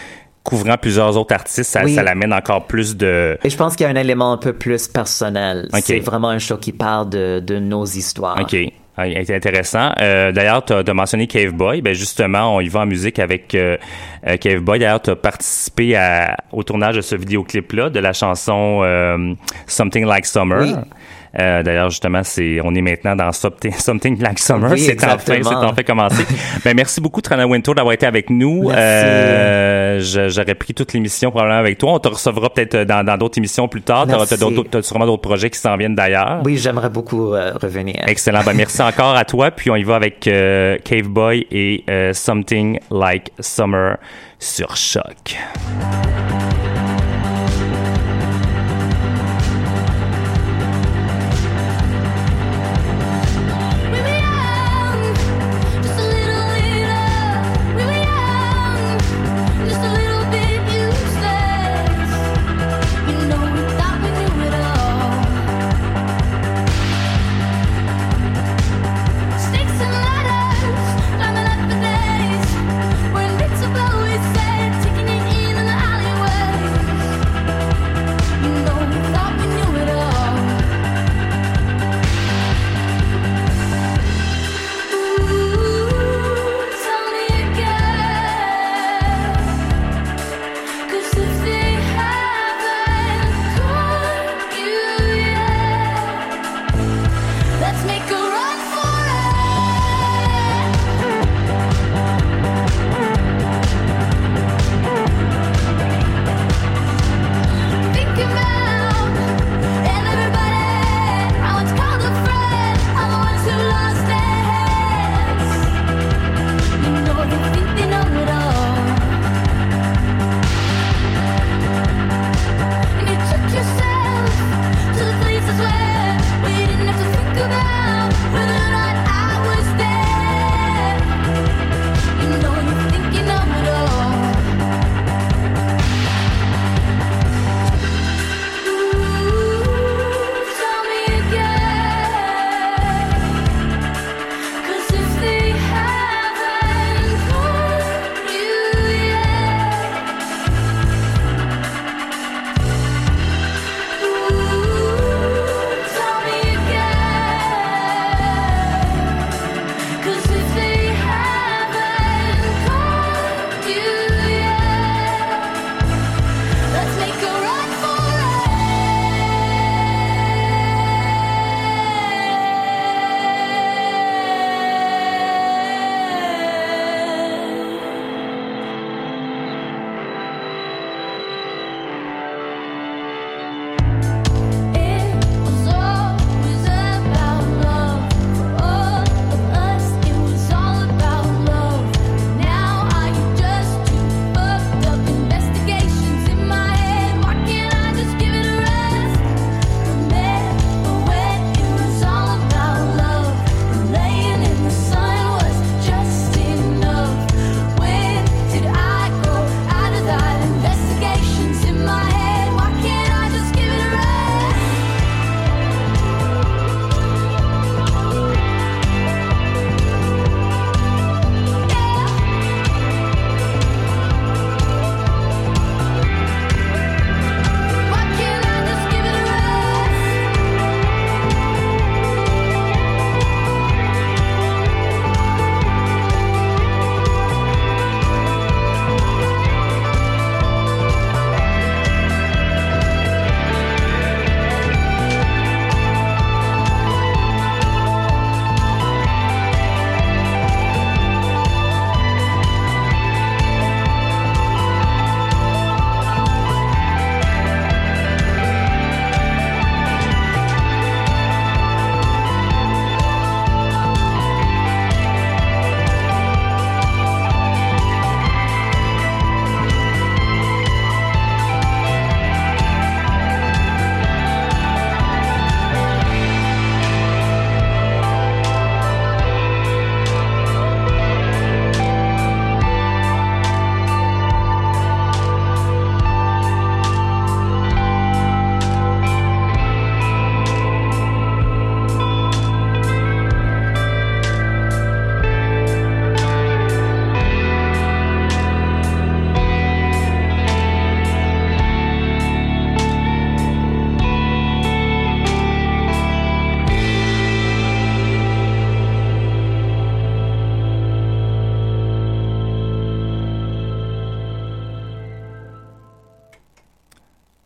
couvrant plusieurs autres artistes, ça, Oui. ça l'amène encore plus de. Et je pense qu'il y a un élément un peu plus personnel. C'est vraiment un show qui parle de, de nos histoires. OK. Ah, intéressant. Euh, D'ailleurs, tu as, mentionné Cave Boy. Ben justement, on y va en musique avec euh, euh, Cave Boy. D'ailleurs, tu as participé à- au tournage de ce vidéoclip-là, de la chanson euh, Something Like Summer. Euh, D'ailleurs, justement, c'est on est maintenant dans Something, Like Summer. Oui, c'est enfin, exactement. c'est enfin commencé. ben, merci beaucoup, Trana Wintour, d'avoir été avec nous. Euh, J'aurais pris toute l'émission probablement avec toi. On te recevra peut-être dans dans d'autres émissions plus tard. D'autres- t'as sûrement d'autres projets qui s'en viennent d'ailleurs. Oui, j'aimerais beaucoup euh, revenir. Excellent. Ben, merci encore à toi. Puis on y va avec euh, Cave Boy et euh, Something Like Summer sur Choc.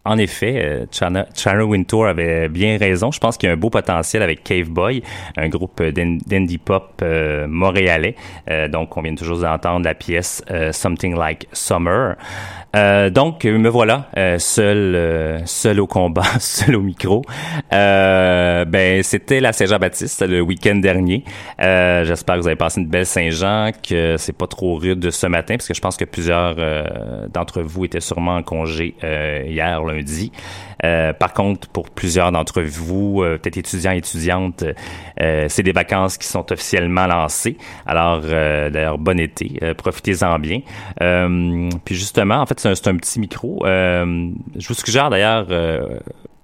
En effet, euh, Chana, Chana Wintour avait bien raison. Je pense qu'il y a un beau potentiel avec Cave Boy, un groupe d'in- d'indie pop euh, montréalais. Euh, donc, on vient toujours d'entendre la pièce Something Like Summer. Donc, me voilà, seul, seul au combat, seul au micro. Ben, c'était la Saint-Jean-Baptiste le week-end dernier. J'espère que vous avez passé une belle Saint-Jean, que c'est pas trop rude ce matin, parce que je pense que plusieurs d'entre vous étaient sûrement en congé hier. Euh, par contre, pour plusieurs d'entre vous, euh, peut-être étudiants et étudiantes, euh, c'est des vacances qui sont officiellement lancées. Alors, d'ailleurs, bon été, profitez-en bien. Puis justement, en fait, c'est un, petit micro. Je vous suggère d'ailleurs...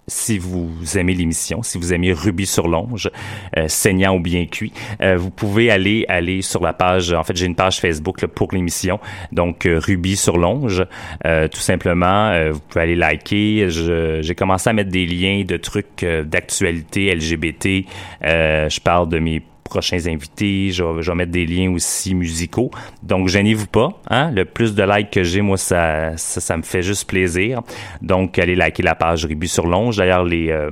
si vous aimez l'émission, si vous aimez Ruby sur longe, euh, saignant ou bien cuit, euh, vous pouvez aller aller sur la page. En fait, j'ai une page Facebook là, pour l'émission, donc euh, Ruby sur longe. Euh, tout simplement, vous pouvez aller liker. J'ai commencé à mettre des liens de trucs d'actualité LGBT. Je parle de mes prochains invités. Je vais, je vais mettre des liens aussi musicaux. Donc, gênez-vous pas. Hein? Le plus de likes que j'ai, moi, ça, ça, ça me fait juste plaisir. Donc, allez liker la page Ruby sur Longe. D'ailleurs, les... euh,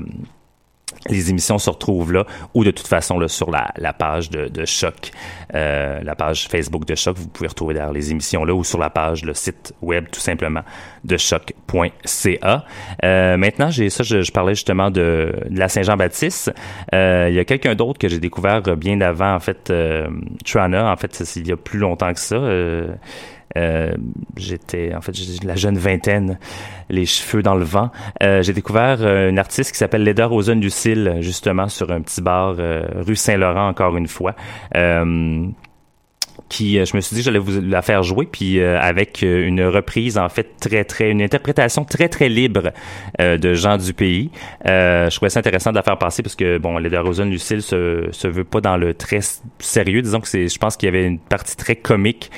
les émissions se retrouvent là ou de toute façon là, sur la, la page de, de Choc, euh, la page Facebook de Choc. Vous pouvez retrouver d'ailleurs les émissions là ou sur la page, le site web tout simplement de choc.ca. Euh, maintenant, j'ai ça, je, je parlais justement de, de la Saint-Jean-Baptiste. Euh, il y a quelqu'un d'autre que j'ai découvert bien avant, en fait, euh, Trana. En fait, il y a plus longtemps que ça. Euh, j'étais en fait la jeune vingtaine, les cheveux dans le vent. Euh, j'ai découvert euh, une artiste qui s'appelle Leda Rosen Lucille justement sur un petit bar euh, rue Saint-Laurent encore une fois. Qui je me suis dit j'allais vous la faire jouer puis euh, avec une reprise en fait très très une interprétation très très libre euh, de gens du pays euh, je trouvais ça intéressant de la faire passer parce que bon Leda Rosen Lucille se se veut pas dans le très sérieux disons que c'est je pense qu'il y avait une partie très comique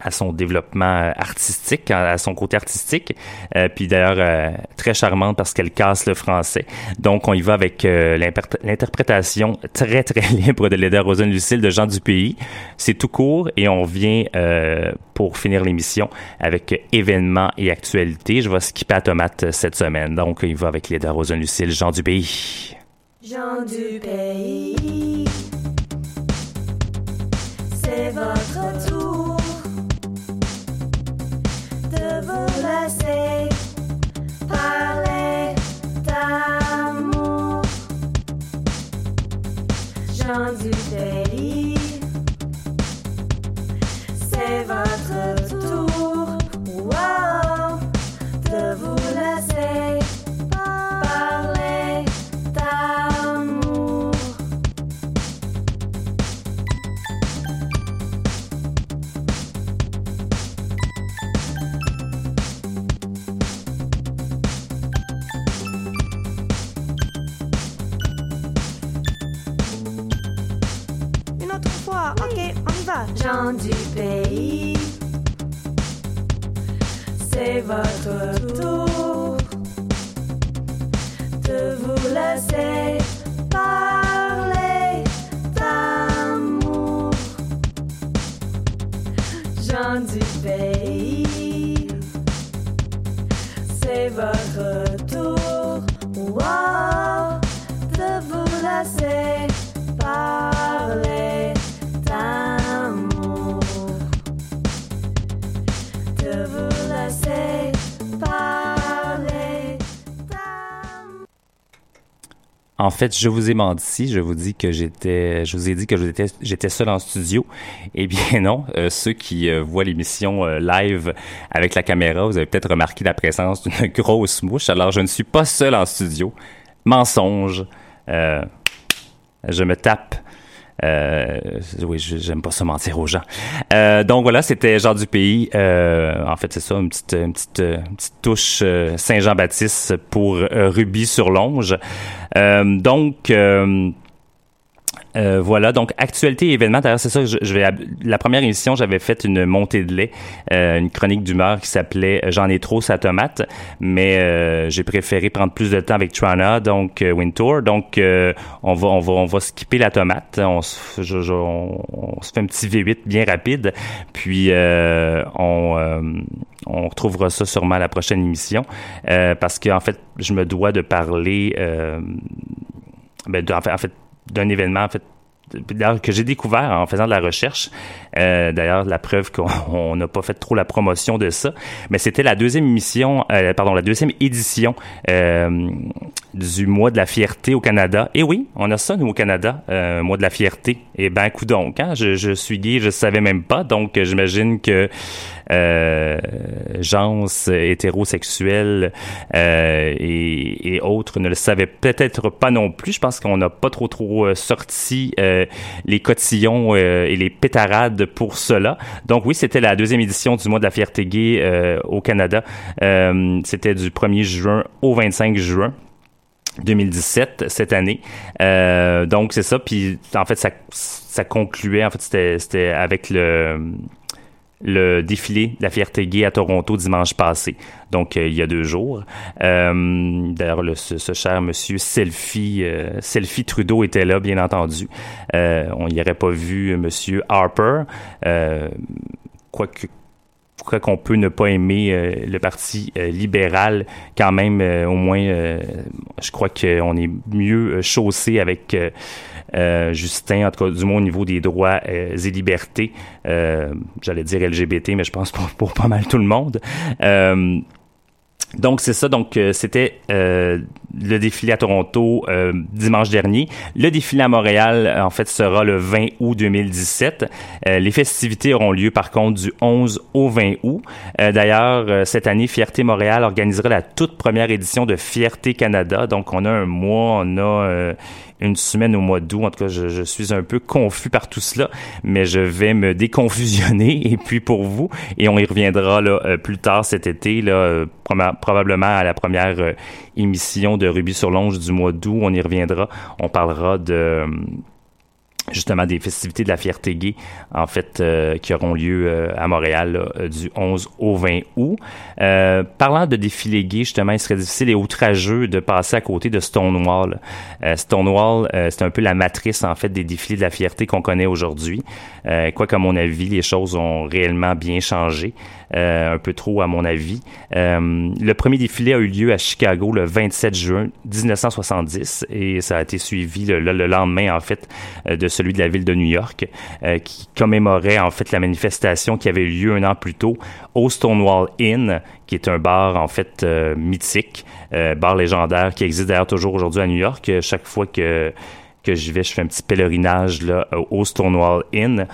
à son développement euh, artistique, à son côté artistique, Euh, puis d'ailleurs euh, très charmante parce qu'elle casse le français. Donc on y va avec euh, l'interprétation très très libre de Leda Rosen Lucille de Jean du Pays. C'est tout court et on vient euh, pour finir l'émission avec euh, événements et actualités. Je vais skipper à tomate euh, cette semaine. Donc on y va avec Leda Rosen Lucille, Jean du. Gens du pays, c'est votre tour de vous laisser parler d'amour. Gens du gens du pays. C'est votre tour de vous laisser parler d'amour. Gens du pays, c'est votre tour wow, de vous laisser En fait, je vous ai menti. Je vous dis que j'étais, je vous ai dit que j'étais, j'étais seul en studio. Eh bien non. Euh, ceux qui euh, voient l'émission euh, live avec la caméra, vous avez peut-être remarqué la présence d'une grosse mouche. Alors, je ne suis pas seul en studio. Mensonge. Je me tape. Euh, oui, j'aime pas ça mentir aux gens. Euh, donc voilà, c'était Jean du pays. En fait, c'est ça, une petite, une petite, une petite touche euh, Saint-Jean-Baptiste pour Ruby sur Longe. Donc, euh, voilà, donc actualité et événements. D'ailleurs, c'est ça. Je, je vais la première émission, j'avais fait une montée de lait, euh, une chronique d'humeur qui s'appelait "J'en ai trop sa tomate", mais euh, j'ai préféré prendre plus de temps avec Trana, donc Wintour. Donc on va on va on va skipper la tomate. On se, je- je- on, fait un petit V8 bien rapide, puis on on retrouvera ça sûrement à la prochaine émission parce qu'en fait, je me dois de parler. Ben, en fait, d'un événement en fait que j'ai découvert en faisant de la recherche. Euh, D'ailleurs, la preuve qu'on on n'a pas fait trop la promotion de ça, mais c'était la deuxième émission, euh, pardon, la deuxième édition euh, du mois de la fierté au Canada. Et oui, on a ça nous au Canada, euh, mois de la fierté. Et ben, coup donc, hein, je, je suis gay, je savais même pas, donc j'imagine que euh, gens hétérosexuels euh, et, autres ne le savaient peut-être pas non plus. Je pense qu'on n'a pas trop trop euh, sorti les cotillons et les pétarades pour cela. Donc oui, c'était la deuxième édition du mois de la fierté gay au Canada. C'était du 1er juin au 25 juin. 2017 cette année. Donc c'est ça. Puis en fait ça, ça concluait. En fait c'était avec le le défilé de la fierté gay à Toronto dimanche passé, donc euh, il y a deux jours. Euh, D'ailleurs, le- ce, cher monsieur Selfie, euh, Selfie Trudeau était là, bien entendu. On n'y aurait pas vu monsieur Harper, quoique quoi qu'on peut ne pas aimer euh, le parti euh, libéral, quand même, euh, au moins, je crois qu'on est mieux chaussé avec Justin, en tout cas, du moins au niveau des droits et libertés. J'allais dire LGBT, mais je pense pour pas mal tout le monde. Donc c'est ça, donc euh, c'était euh, le défilé à Toronto euh, dimanche dernier. Le défilé à Montréal, euh, en fait, sera le 20 août 2017. Euh, les festivités auront lieu par contre du 11 au 20 août. D'ailleurs, cette année, Fierté Montréal organisera la toute première édition de Fierté Canada. Donc on a un mois, on a une semaine au mois d'août. En tout cas, je, je suis un peu confus par tout cela, mais je vais me déconfusionner et puis pour vous, et on y reviendra là, euh, plus tard cet été, là, euh, proba- probablement à la première euh, émission de Ruby sur Longe du mois d'août. On y reviendra. On parlera de justement des festivités de la fierté gay, en fait, euh, qui auront lieu euh, à Montréal euh, du 11 au 20 août. Parlant de défilé gay, justement, il serait difficile et outrageux de passer à côté de Stonewall. Stonewall, c'est un peu la matrice, en fait, des défilés de la fierté qu'on connaît aujourd'hui. Quoi qu'à mon avis, les choses ont réellement bien changé. Euh, un peu trop à mon avis. Euh, le premier défilé a eu lieu à Chicago le 27 juin 1970 et ça a été suivi le, le- le lendemain en fait euh, de celui de la ville de New York qui commémorait en fait la manifestation qui avait eu lieu un an plus tôt au Stonewall Inn qui est un bar en fait mythique, bar légendaire qui existe d'ailleurs toujours aujourd'hui à New York. Chaque fois que que j'y vais, je fais un petit pèlerinage là, au Stonewall Inn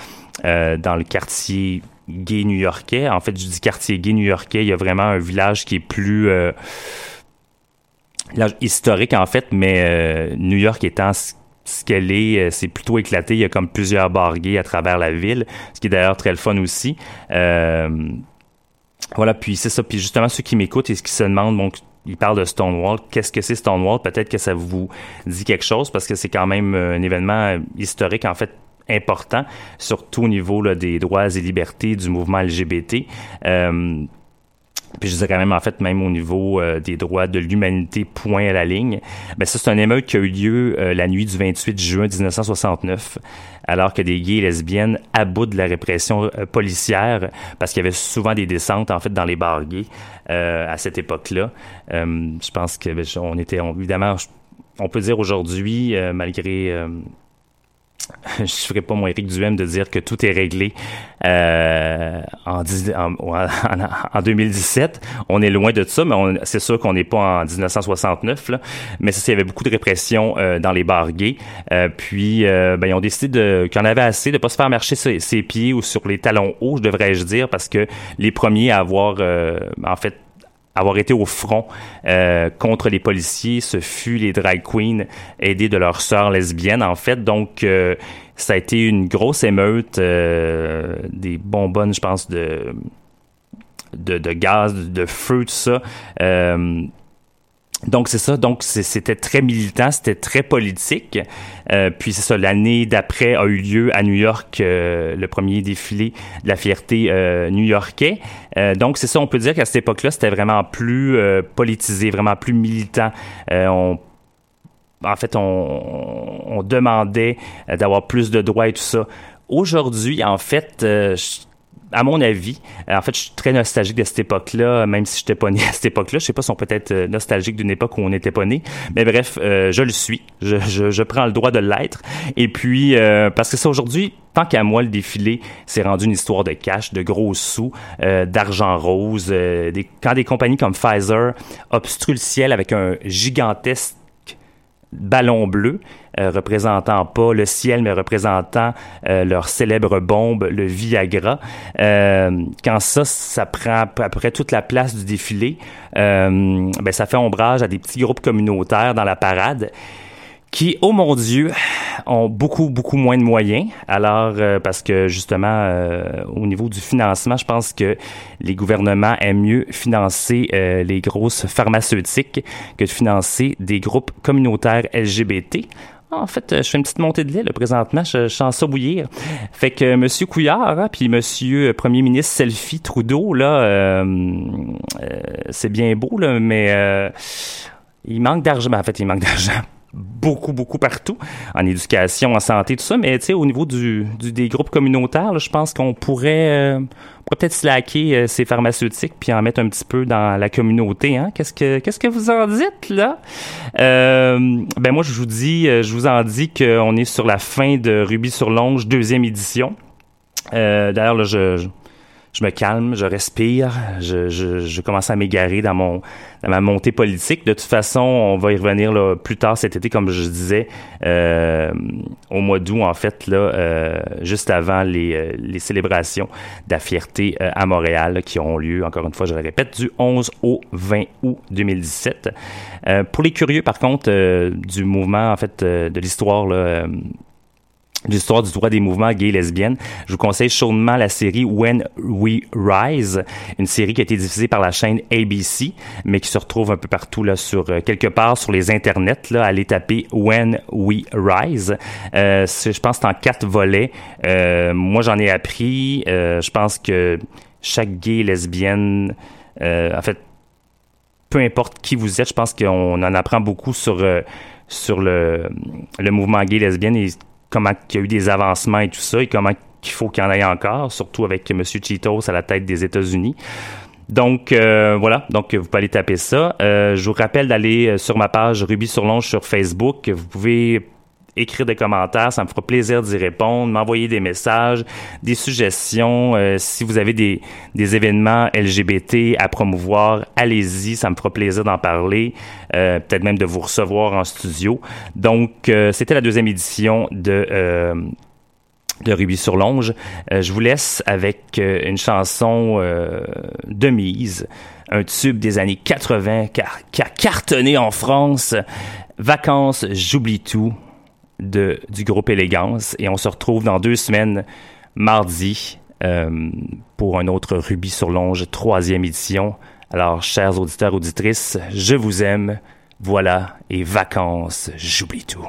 dans le quartier gay new-yorkais. En fait, je dis quartier gay new-yorkais, il y a vraiment un village qui est plus euh, historique en fait, mais euh, New York étant ce qu'elle est, euh, c'est plutôt éclaté. Il y a comme plusieurs bars gays à travers la ville, ce qui est d'ailleurs très le fun aussi. Euh, voilà, puis c'est ça. Puis justement, ceux qui m'écoutent et qui se demandent, bon, ils parlent de Stonewall. Qu'est-ce que c'est Stonewall? Peut-être que ça vous dit quelque chose parce que c'est quand même euh, un événement euh, historique, en fait, important, surtout au niveau là, des droits et libertés du mouvement LGBT. Euh, puis je dirais même en fait même au niveau euh, des droits de l'humanité point à la ligne. Ben ça c'est un émeute qui a eu lieu euh, la nuit du 28 juin 1969 alors que des gays et lesbiennes à bout de la répression euh, policière parce qu'il y avait souvent des descentes en fait dans les bars gays euh, à cette époque-là. Euh, je pense que ben, on était on- évidemment on peut dire aujourd'hui malgré je ne ferai pas mon Éric Duhem de dire que tout est réglé euh, en, en, en- en 2017. On est loin de ça, mais c'est sûr qu'on n'est pas en 1969. Là. Mais ça, il y avait beaucoup de répression euh, dans les bars gays. Euh, puis, euh, ben, ils ont décidé qu'il y en avait assez de pas se faire marcher ses, ses pieds ou sur les talons hauts, je devrais-je dire, parce que les premiers à avoir, euh, en fait, avoir été au front euh, contre les policiers, ce fut les drag queens aidés de leurs sœurs lesbiennes en fait. Donc euh, ça a été une grosse émeute, euh, des bonbonnes, je pense, de de, de gaz, de, feu, tout ça. Donc c'est ça, donc c'était très militant, c'était très politique. Euh, puis c'est ça, l'année d'après a eu lieu à New York euh, le premier défilé de la fierté euh, new-yorkais. Euh, donc c'est ça, on peut dire qu'à cette époque-là, c'était vraiment plus euh, politisé, vraiment plus militant. Euh, on en fait, on, on demandait d'avoir plus de droits et tout ça. Aujourd'hui, en fait, à mon avis, euh, en fait, je suis très nostalgique de cette époque-là, même si je n'étais pas né à cette époque-là. Je sais pas si on peut être euh, nostalgique d'une époque où on n'était pas né, mais bref, euh, je le suis. Je, je, prends le droit de l'être. Et puis, parce que ça, aujourd'hui, tant qu'à moi, le défilé, c'est rendu une histoire de cash, de gros sous, d'argent rose. quand des compagnies comme Pfizer obstruent le ciel avec un gigantesque ballon bleu, euh, représentant pas le ciel, mais représentant euh, leur célèbre bombe, le Viagra. Euh, quand ça, ça prend à peu près toute la place du défilé, euh, ben, ça fait ombrage à des petits groupes communautaires dans la parade qui, oh mon Dieu, ont beaucoup, beaucoup moins de moyens. Alors, euh, parce que justement, euh, au niveau du financement, je pense que les gouvernements aiment mieux financer euh, les grosses pharmaceutiques que de financer des groupes communautaires LGBT. Ah, En fait, euh, je fais une petite montée de lait, là, présentement, je, je sens ça bouillir. Fait que euh, Monsieur Couillard, hein, puis Monsieur euh, Premier ministre Selfie Trudeau, là, euh, euh, c'est bien beau, là, mais euh, il manque d'argent. Ben, en fait, il manque d'argent beaucoup, beaucoup partout, en éducation, en santé, tout ça, mais tu sais, au niveau du, du- des groupes communautaires, je pense qu'on pourrait, euh, peut-être slacker euh, ces pharmaceutiques puis en mettre un petit peu dans la communauté. Hein? Qu'est-ce que qu'est-ce que vous en dites là? Euh, Ben moi, je vous dis, euh, je vous en dis qu'on est sur la fin de Ruby sur Longe deuxième édition. Euh, D'ailleurs, là, je, je je me calme, je respire, je, je, je commence à m'égarer dans mon dans ma montée politique. De toute façon, on va y revenir là, plus tard cet été, comme je disais, euh, au mois d'août, en fait, là, euh, juste avant les, euh, les célébrations de la fierté euh, à Montréal, qui auront lieu, encore une fois, je le répète, du 11 au 20 août 2017. Euh, pour les curieux, par contre, du mouvement, en fait, de l'histoire, là, l'histoire du droit des mouvements gays et lesbiennes. Je vous conseille chaudement la série When We Rise, une série qui a été diffusée par la chaîne ABC, mais qui se retrouve un peu partout là sur euh, quelque part sur les internets. Là, allez taper When We Rise. Euh, je pense que c'est en quatre volets. Euh, moi, j'en ai appris. Euh, je pense que chaque gay lesbienne, euh, en fait, peu importe qui vous êtes, je pense qu'on en apprend beaucoup sur sur le, le mouvement gay lesbienne et comment il y a eu des avancements et tout ça et comment qu'il faut qu'il y en ait encore, surtout avec M. Cheetos à la tête des États-Unis. Donc euh, voilà, donc vous pouvez aller taper ça. Euh, je vous rappelle d'aller euh, sur ma page Ruby sur Longe sur Facebook. Vous pouvez écrire des commentaires, ça me fera plaisir d'y répondre, m'envoyer des messages, des suggestions. Euh, si vous avez des, des événements LGBT à promouvoir, allez-y, ça me fera plaisir d'en parler, euh, peut-être même de vous recevoir en studio. Donc, euh, c'était la deuxième édition de... euh, de Ruby sur Longe. Euh, je vous laisse avec euh, une chanson de mise, un tube des années 80 qui a, qui a cartonné en France. Vacances, j'oublie tout du groupe Élégance. Et on se retrouve dans deux semaines, mardi, euh, pour un autre Ruby sur Longe, troisième édition. Alors, chers auditeurs, auditrices, je vous aime. Voilà, et vacances, j'oublie tout.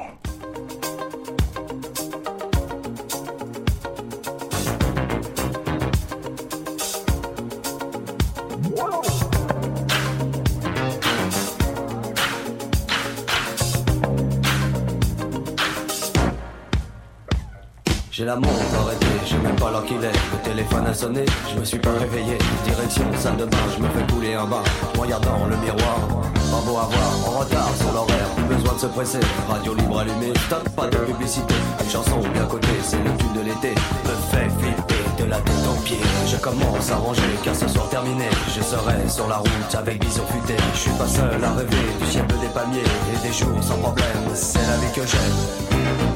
J'ai la montre arrêtée, je sais même pas l'heure qu'il est. Le téléphone a sonné, je me suis pas réveillé. Direction salle de bain, je me fais couler un bain. Dans le miroir, pas beau à voir, en retard sur l'horaire. Besoin de se presser, radio libre allumée, stop, pas de publicité. Une chanson bien côté, c'est le tube de l'été. Me fait flipper de la tête aux pieds. Je commence à ranger car ce soir terminé. Je serai sur la route avec bison futé. Je suis pas seul à rêver du ciel des palmiers et des jours sans problème. C'est la vie que j'aime.